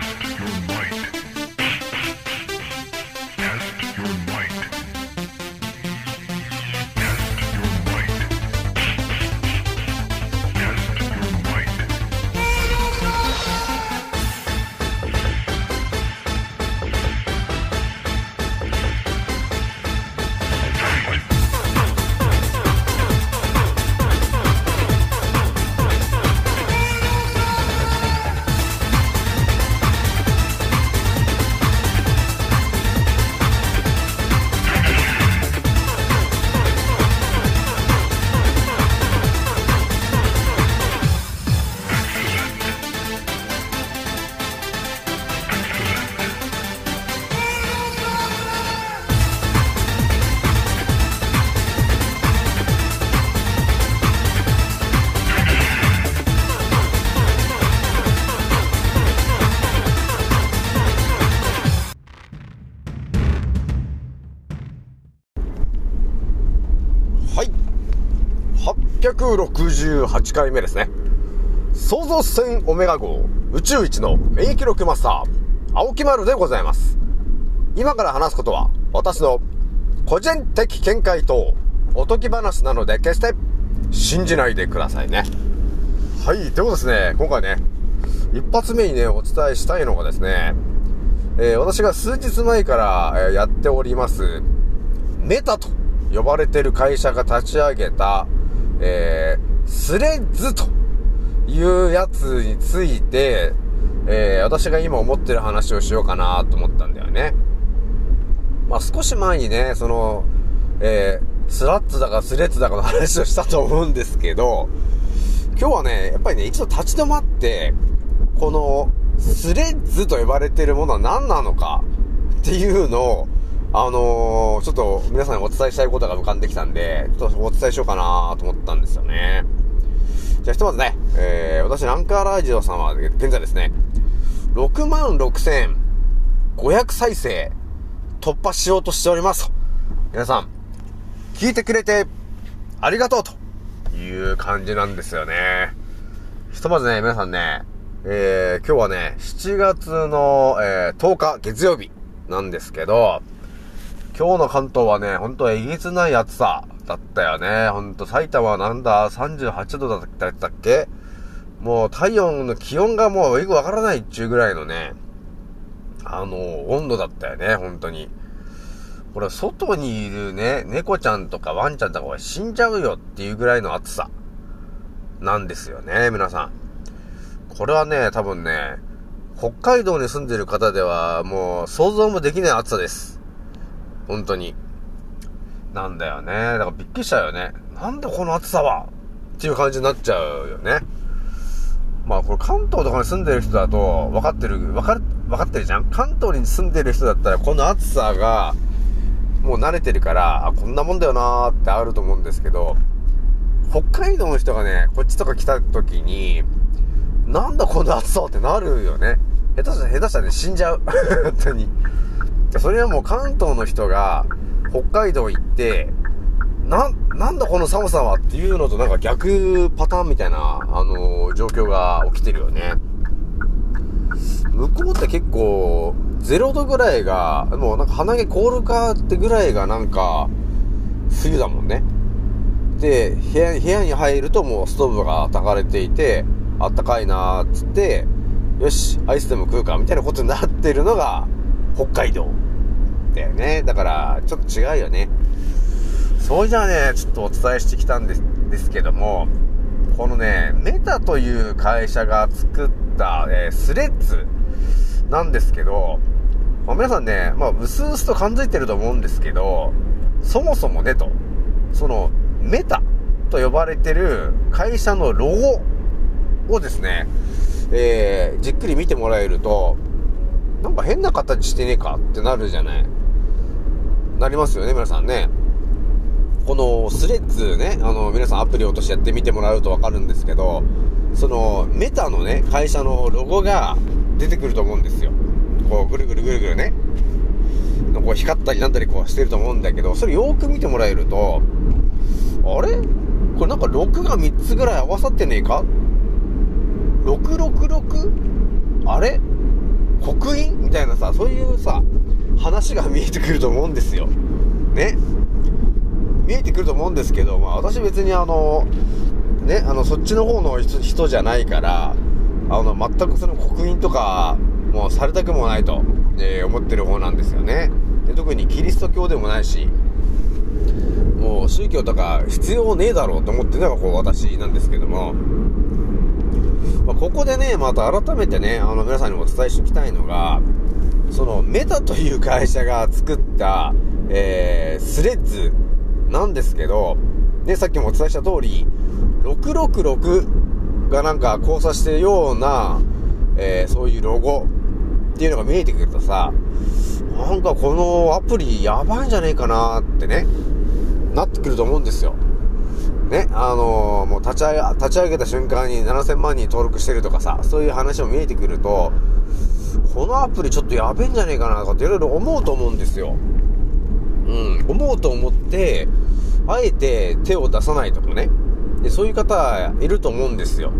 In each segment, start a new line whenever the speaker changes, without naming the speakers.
Test your might.
68回目ですね。創造船オメガ号宇宙一の免疫力マスター、青木丸でございます。今から話すことは、私の個人的見解とおとぎ話なので、決して信じないでくださいね。はい、ということですね、今回ね、一発目にね、お伝えしたいのがですね、えー私が数日前から、えやっております、メタと呼ばれてる会社が立ち上げた、えー、スレッズというやつについて、えー私が今思ってる話をしようかなと思ったんだよね。まあ少し前にね、その、えー、スラッツだかスレッズだかの話をしたと思うんですけど、今日はね、やっぱりね、一度立ち止まって、この、スレッズと呼ばれてるものは何なのかっていうのを、あのー、ちょっと皆さんにお伝えしたいことが浮かんできたんで、ちょっとお伝えしようかなと思ったんですよね。じゃあひとまずね、えー、私、ランカーラジオさんは現在ですね、66,500再生突破しようとしておりますと。皆さん、聞いてくれてありがとうという感じなんですよね。ひとまずね、皆さんね、えー、今日はね、7月の、えー、10日月曜日なんですけど、今日の関東はね、ほんとえげつない暑さだったよね。ほんと埼玉はなんだ、38度だったっけ？もう体温の気温がもうよくわからないっちゅうぐらいのね、あの、温度だったよね、本当に。これ、外にいるね、猫ちゃんとかワンちゃんとかは死んじゃうよっていうぐらいの暑さなんですよね、皆さん。これはね、多分ね、北海道に住んでる方ではもう想像もできない暑さです。本当に。なんだよね。だからびっくりしたよね。なんでこの暑さは？っていう感じになっちゃうよね。まあこれ関東とかに住んでる人だと分かってる、分かる、分かってるじゃん？関東に住んでる人だったらこの暑さがもう慣れてるから、あ、こんなもんだよなーってあると思うんですけど、北海道の人がね、こっちとか来た時に、なんだこの暑さってなるよね。下手したら、下手したらね、死んじゃう。本当に。それはもう関東の人が北海道行って、な、なんだこの寒さはっていうのとなんか逆パターンみたいな、あのー状況が起きてるよね。向こうって結構、0度ぐらいが、もうなんか鼻毛凍るかってぐらいがなんか、冬だもんね。で、部屋、部屋に入るともうストーブが焚かれていて、あったかいなーっつって、よし、アイスでも食うか、みたいなことになってるのが、北海道。だよね。だから、ちょっと違うよね。そうじゃあね、ちょっとお伝えしてきたんです、ですけども、このね、メタという会社が作った、えースレッズなんですけど、まあ皆さんね、まあ、うすうすと感づいてると思うんですけど、そもそもねと、その、メタと呼ばれてる会社のロゴをですね、えー、じっくり見てもらえると、なんか変な形してねえかってなるじゃない。なりますよね、皆さんね。このスレッズね、あの、皆さんアプリを落としてやってみてもらうとわかるんですけど、その、メタのね、会社のロゴが出てくると思うんですよ。こう、ぐるぐるぐるぐるね。こう光ったりなんだりこうしてると思うんだけど、それよーく見てもらえると、あれ？これなんか6が3つぐらい合わさってねえか ?666? あれ？刻印？みたいなさ、そういうさ、話が見えてくると思うんですよ。ね。見えてくると思うんですけど、まあ私別にあの、ね、あの、そっちの方の人人じゃないから、あの、全くその刻印とか、もうされたくもないと、えー思ってる方なんですよね。で特にキリスト教でもないし、もう宗教とか必要ねえだろうと思ってるのがこう私なんですけども、まあここでね、また改めてね、あの皆さんにもお伝えしておきたいのが、そのメタという会社が作った、えー、スレッズなんですけど、ね、さっきもお伝えした通り、666がなんか交差してるような、えーそういうロゴっていうのが見えてくるとさ、なんかこのアプリやばいんじゃねえかなってね、なってくると思うんですよ。ね、あのーもう立ち上げ、立ち上げた瞬間に7000万人登録してるとかさ、そういう話も見えてくると、このアプリちょっとやべえんじゃねえかなとかっていろいろ思うと思うんですよ。うん、思うと思って、あえて手を出さないとかね。で、そういう方いると思うんですよ。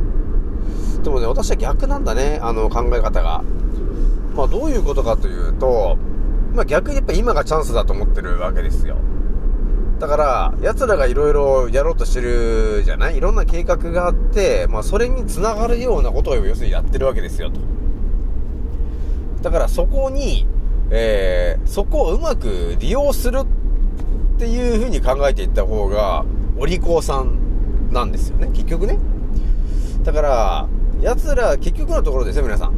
でもね、私は逆なんだね、あの考え方が。まあどういうことかというと、まあ逆にやっぱ今がチャンスだと思ってるわけですよ。だから、奴らがいろいろやろうとしてるじゃない？いろんな計画があって、まあそれに繋がるようなことを要するにやってるわけですよと。だからそこに、えー、そこをうまく利用するっていう風に考えていった方が、お利口さんなんですよね、結局ね。だから、奴ら、結局のところですよ、皆さん。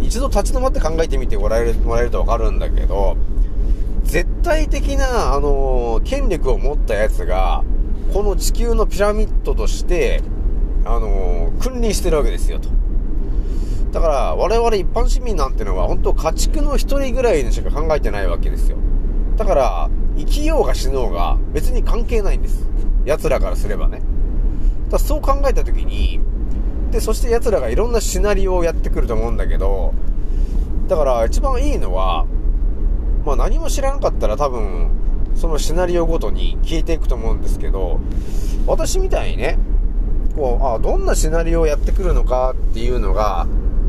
一度立ち止まって考えてみてもらえる、もらえるとわかるんだけど、絶対的な、あのー権力を持った奴が、この地球のピラミッドとして、あのー君臨してるわけですよ、と。だから、我々一般市民なんてのは、本当家畜の一人ぐらいにしか考えてないわけですよ。だから、生きようが死のうが、別に関係ないんです。奴らからすればね。だそう考えたときに、で、そして奴らがいろんなシナリオをやってくると思うんだけど、だから一番いいのは、まあ何も知らなかったら多分、そのシナリオごとに消えていくと思うんですけど、私みたいにね、こう、あどんなシナリオをやってくるのかっていうのが、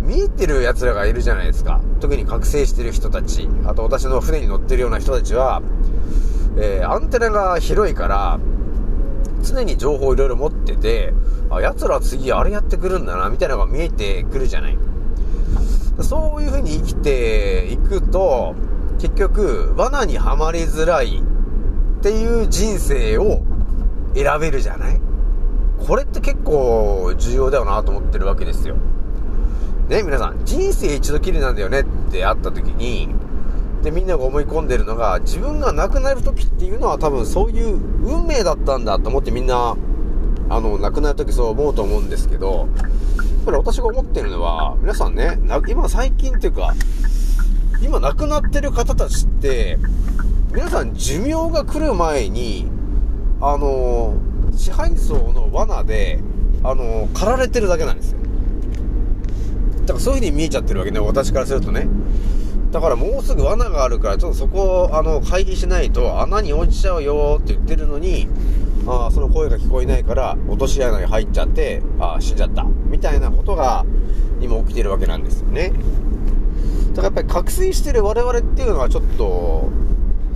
見えてる奴らがいるじゃないですか。特に覚醒してる人たち、あと私の船に乗ってるような人たちは、えーアンテナが広いから、常に情報をいろいろ持ってて、あ、奴らは次あれやってくるんだな、みたいなのが見えてくるじゃない。そういう風に生きていくと、結局、罠にはまりづらいっていう人生を選べるじゃないこれって結構重要だよなと思ってるわけですよ。ね、皆さん、人生一度きりなんだよねってあった時に、で、みんなが思い込んでるのが、自分が亡くなる時っていうのは多分そういう運命だったんだと思ってみんな、あの、亡くなる時そう思うと思うんですけど、やっぱり私が思ってるのは、皆さんね、今最近っていうか、今亡くなってる方たちって、皆さん寿命が来る前に、あの、支配層の罠で、あの、駆られてるだけなんですよ。だからそういう風に見えちゃってるわけね、私からするとね。だからもうすぐ罠があるから、ちょっとそこを、あの、回避しないと穴に落ちちゃうよって言ってるのに、あその声が聞こえないから、落とし穴に入っちゃって、あ死んじゃった。みたいなことが、今起きてるわけなんですよね。だからやっぱり覚醒してる我々っていうのはちょっと、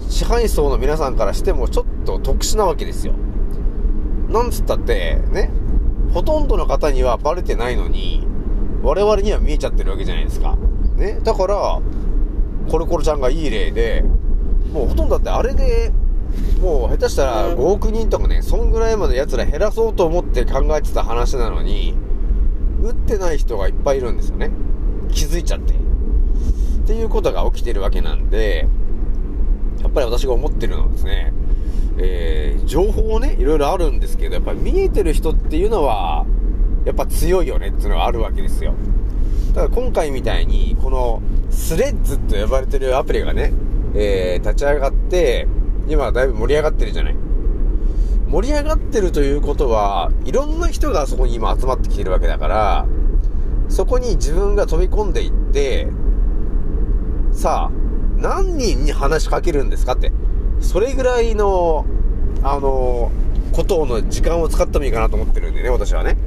支配層の皆さんからしてもちょっと特殊なわけですよ。なんつったって、ね、ほとんどの方にはバレてないのに、我々には見えちゃってるわけじゃないですか。ね、だから、コルコルちゃんがいい例で、もうほとんどだってあれで、もう下手したら5億人とかね、そんぐらいまで奴ら減らそうと思って考えてた話なのに、打ってない人がいっぱいいるんですよね。気づいちゃって。っていうことが起きてるわけなんで、やっぱり私が思ってるのはですね、えー、情報ね、いろいろあるんですけど、やっぱり見えてる人っていうのは、やっぱ強いよねっていうのがあるわけですよ。だから今回みたいに、このスレッズと呼ばれてるアプリがね、えー、立ち上がって、今だいぶ盛り上がってるじゃない。盛り上がってるということは、いろんな人がそこに今集まってきてるわけだから、そこに自分が飛び込んでいって、さあ、何人に話しかけるんですかって。それぐらいの、あの、ことの時間を使ってもいいかなと思ってるんでね、私はね。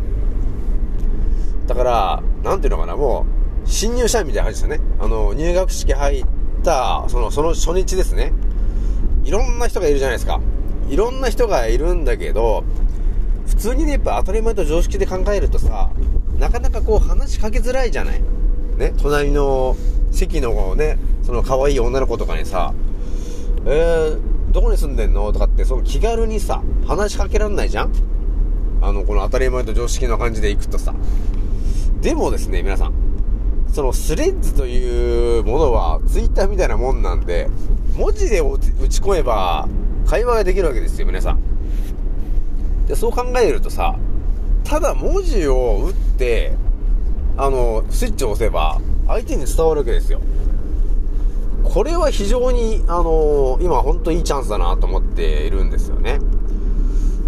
だから、なんていうのかな、もう、新入社員みたいな感じですよね。あの、入学式入った、その、その初日ですね。いろんな人がいるじゃないですか。いろんな人がいるんだけど、普通にね、やっぱ当たり前と常識で考えるとさ、なかなかこう話しかけづらいじゃない。ね、隣の席のね、その可愛い女の子とかにさ、えー、どこに住んでんの？とかって、その気軽にさ、話しかけらんないじゃんあの、この当たり前と常識の感じで行くとさ。でもですね、皆さん。そのスレッズというものは、ツイッターみたいなもんなんで、文字で打ち込めば、会話ができるわけですよ、皆さん。で、そう考えるとさ、ただ文字を打って、あの、スイッチを押せば、相手に伝わるわけですよ。これは非常に、あの今本当いいチャンスだなと思っているんですよね。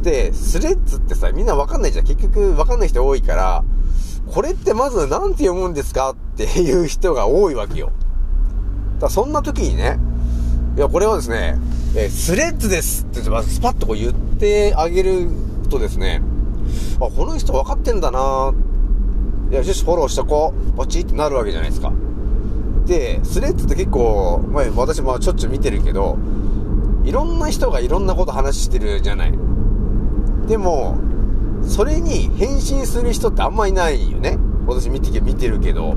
で、スレッズってさ、みんなわかんないじゃん。結局わかんない人多いから、これってまず何て読むんですかっていう人が多いわけよ。だそんな時にね、いや、これはですね、えースレッズですって言って、まずスパッとこう言ってあげるとですね、あ、この人分かってんだないや、よし、フォローしとこう。ポチってなるわけじゃないですか。で、スレッズって結構、まあ、私もちょっちゅう見てるけど、いろんな人がいろんなこと話してるじゃない。でも、それに返信する人ってあんまいないよね。私見て見てるけど。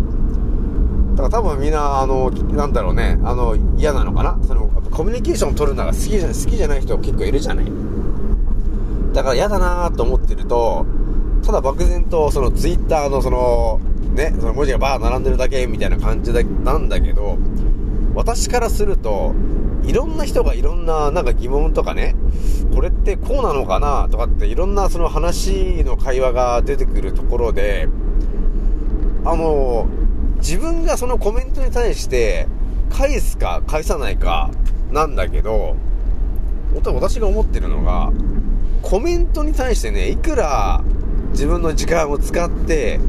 だから多分みんな、あの、なんだろうね、あの、嫌なのかなその、コミュニケーション取るのが好きじゃ好きじゃない人結構いるじゃない。だから嫌だなーと思ってると、ただ漠然とそのツイッターのその、ね、その文字がバー並んでるだけみたいな感じだなんだけど、私からすると、いろんな人がいろんななんか疑問とかね、これってこうなのかなとかっていろんなその話の会話が出てくるところで、あの、自分がそのコメントに対して返すか返さないかなんだけど、私が思ってるのが、コメントに対してね、いくら自分の時間を使って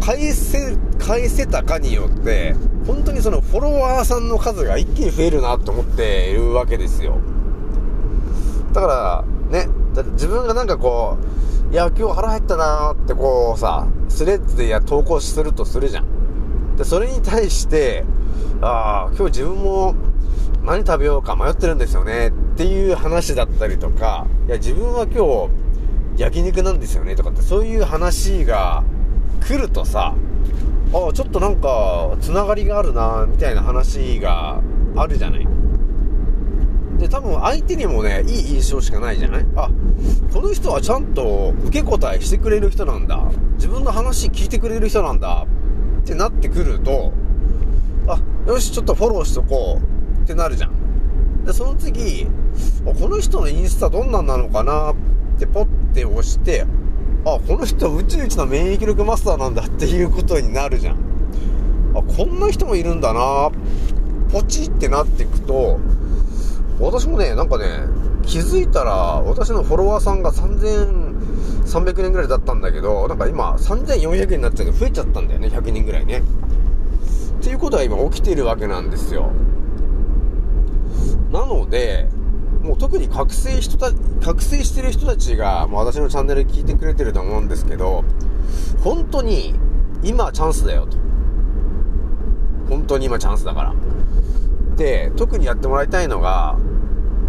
返せ、返せたかによって、本当にそのフォロワーさんの数が一気に増えるなと思っているわけですよ。だから、ね、だって自分がなんかこう、いや、今日腹減ったなーってこうさ、スレッズでや投稿するとするじゃん。で、それに対して、ああ、今日自分も何食べようか迷ってるんですよねっていう話だったりとか、いや、自分は今日焼肉なんですよねとかってそういう話が来るとさ、あ、ちょっとなんか、つながりがあるな、みたいな話があるじゃない？で、多分相手にもね、いい印象しかないじゃない？あ、この人はちゃんと受け答えしてくれる人なんだ。自分の話聞いてくれる人なんだ。ってなってくると、あ、よし、ちょっとフォローしとこうってなるじゃん。で、その次、この人のインスタどんなんなのかな？ってポッて押して、あ、この人宇宙一の免疫力マスターなんだっていうことになるじゃん。あ、こんな人もいるんだなポチってなっていくと、私もね、なんかね、気づいたら、私のフォロワーさんが3300人ぐらいだったんだけど、なんか今3400人になっちゃって増えちゃったんだよね、100人ぐらいね。っていうことは今起きてるわけなんですよ。なので、もう特に覚醒人た、覚醒してる人たちが、もう私のチャンネル聞いてくれてると思うんですけど、本当に今チャンスだよと。本当に今チャンスだから。で、特にやってもらいたいのが、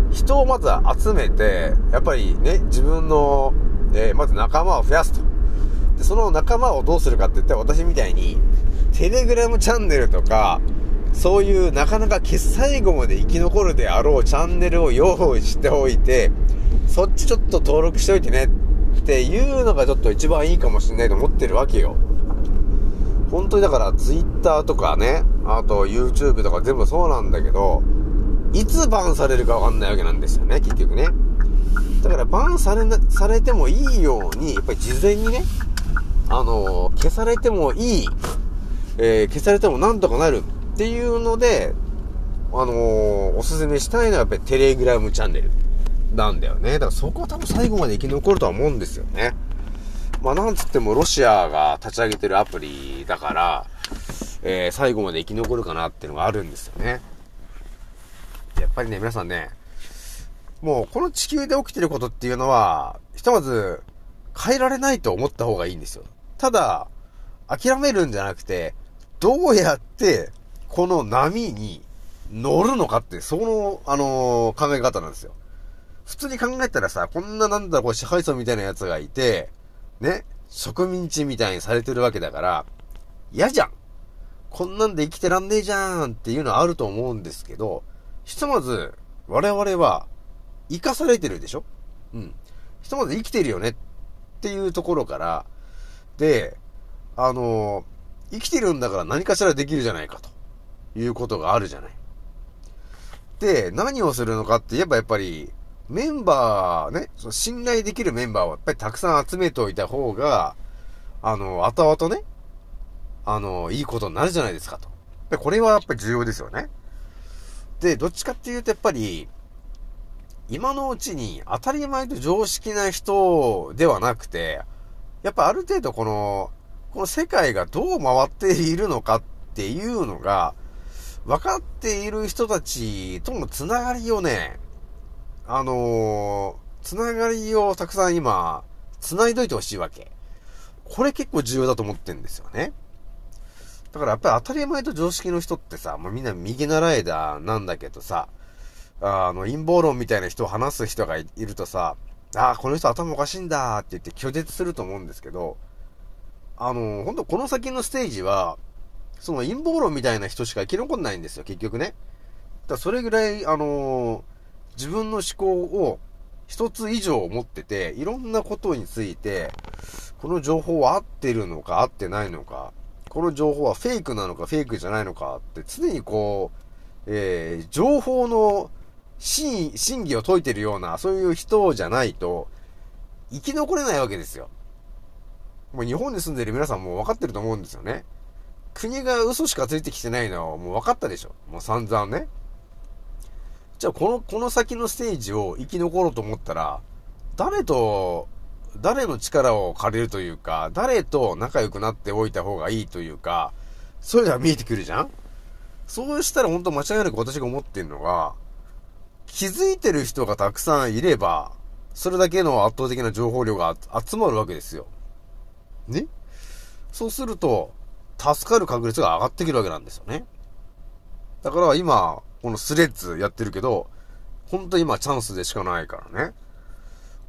人をまず集めて、やっぱりね、自分の、えまず仲間を増やすと。で、その仲間をどうするかって言ったら私みたいに、テレグラムチャンネルとか、そういうなかなか最後まで生き残るであろうチャンネルを用意しておいて、そっちちょっと登録しておいてねっていうのがちょっと一番いいかもしれないと思ってるわけよ。本当にだから Twitter とかね、あと YouTube とか全部そうなんだけど、いつバンされるかわかんないわけなんですよね、結局ね。だからバンされな、されてもいいように、やっぱり事前にね、あのー消されてもいい、えー消されてもなんとかなるっていうので、あのーおすすめしたいのはやっぱりテレグラムチャンネルなんだよね。だからそこは多分最後まで生き残るとは思うんですよね。まあなんつってもロシアが立ち上げてるアプリだから、えー最後まで生き残るかなっていうのがあるんですよね。やっぱりね、皆さんね、もうこの地球で起きてることっていうのは、ひとまず変えられないと思った方がいいんですよ。ただ、諦めるんじゃなくて、どうやって、この波に乗るのかって、その、あのー考え方なんですよ。普通に考えたらさ、こんななんだろう、こう支配層みたいなやつがいて、ね、植民地みたいにされてるわけだから、嫌じゃん。こんなんで生きてらんねえじゃんっていうのはあると思うんですけど、ひとまず、我々は、生かされてるでしょ？うん。ひとまず生きてるよね？っていうところから、で、あの生きてるんだから何かしらできるじゃないかということがあるじゃない。で、何をするのかって言えばやっぱり、メンバーね、その信頼できるメンバーをやっぱりたくさん集めておいた方が、あの、後々ね、あの、いいことになるじゃないですかと。でこれはやっぱり重要ですよね。で、どっちかっていうとやっぱり、今のうちに当たり前と常識な人ではなくて、やっぱある程度この、この世界がどう回っているのかっていうのが、分かっている人たちとのつながりをね、あのーつながりをたくさん今、繋いどいてほしいわけ。これ結構重要だと思ってんですよね。だからやっぱり当たり前と常識の人ってさ、もうみんな右習えだなんだけどさ、あの、陰謀論みたいな人を話す人がいるとさ、ああ、この人頭おかしいんだって言って拒絶すると思うんですけど、あの、本当この先のステージは、その陰謀論みたいな人しか生き残んないんですよ、結局ね。だそれぐらい、あの自分の思考を一つ以上持ってて、いろんなことについて、この情報は合ってるのか合ってないのか、この情報はフェイクなのかフェイクじゃないのかって常にこう、えー、情報の真意、真偽を解いてるような、そういう人じゃないと、生き残れないわけですよ。もう日本に住んでる皆さんも分かってると思うんですよね。国が嘘しかついてきてないのはもう分かったでしょ。もう散々ね。じゃあこの、この先のステージを生き残ろうと思ったら、誰と、誰の力を借りるというか、誰と仲良くなっておいた方がいいというか、そういうのが見えてくるじゃんそうしたら本当間違いなく私が思ってるのが、気づいてる人がたくさんいれば、それだけの圧倒的な情報量が集まるわけですよ。ね？そうすると、助かる確率が上がってくるわけなんですよね。だから今、このスレッズやってるけど、本当今チャンスでしかないからね。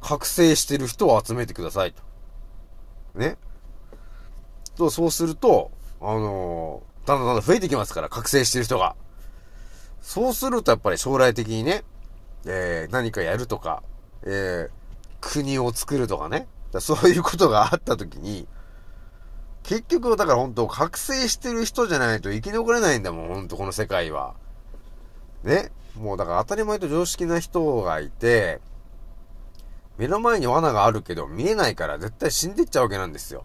覚醒してる人を集めてくださいと。ね。と、そうすると、あのーだんだんだんだん増えてきますから、覚醒してる人が。そうするとやっぱり将来的にね、えー、何かやるとか、えー、国を作るとかね。そういうことがあった時に、結局、だから本当覚醒してる人じゃないと生き残れないんだもん、本当この世界は。ね？もうだから当たり前と常識な人がいて、目の前に罠があるけど見えないから絶対死んでっちゃうわけなんですよ。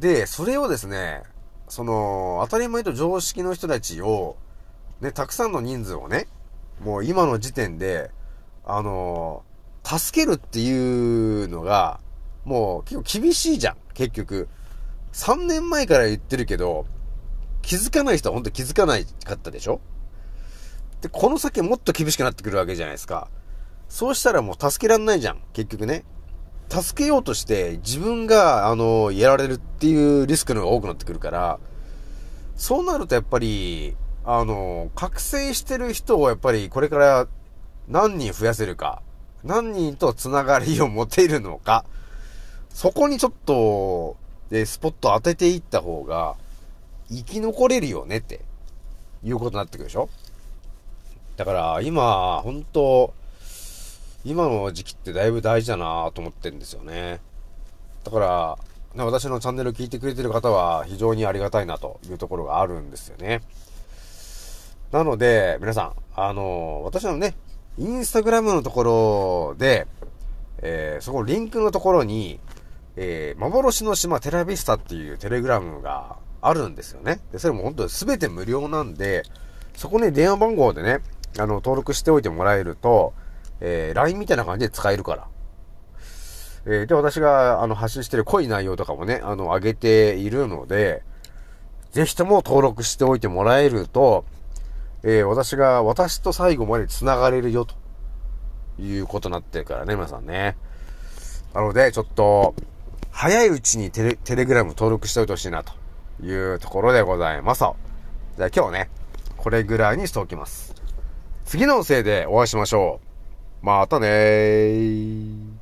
で、それをですね、その、当たり前と常識の人たちを、ね、たくさんの人数をね、もう今の時点で、あの助けるっていうのが、もう結構厳しいじゃん、結局。3年前から言ってるけど、気づかない人は本当気づかないかったでしょ？で、この先もっと厳しくなってくるわけじゃないですか。そうしたらもう助けらんないじゃん、結局ね。助けようとして自分が、あの、やられるっていうリスクの方が多くなってくるから、そうなるとやっぱり、あの、覚醒してる人をやっぱりこれから何人増やせるか、何人とつながりを持てるのか、そこにちょっと、で、スポット当てていった方が、生き残れるよねって、いうことになってくるでしょ？だから、今、本当今の時期ってだいぶ大事だなと思ってるんですよね。だから、ね私のチャンネル聞いてくれてる方は非常にありがたいなというところがあるんですよね。なので、皆さん、あの、私のね、インスタグラムのところで、えーそこリンクのところに、えー幻の島テラビスタっていうテレグラムがあるんですよね。で、それも本当に全て無料なんで、そこに電話番号でね、あの、登録しておいてもらえると、えー LINE みたいな感じで使えるから。えーで、私が、あの、発信してる濃い内容とかもね、あの、上げているので、ぜひとも登録しておいてもらえると、えー私が、私と最後まで繋がれるよ、ということになってるからね、皆さんね。なので、ちょっと、早いうちにテレ、テレグラム登録しておいてほしいな、というところでございます。じゃあ今日ね、これぐらいにしておきます。次のせいでお会いしましょう。またねー。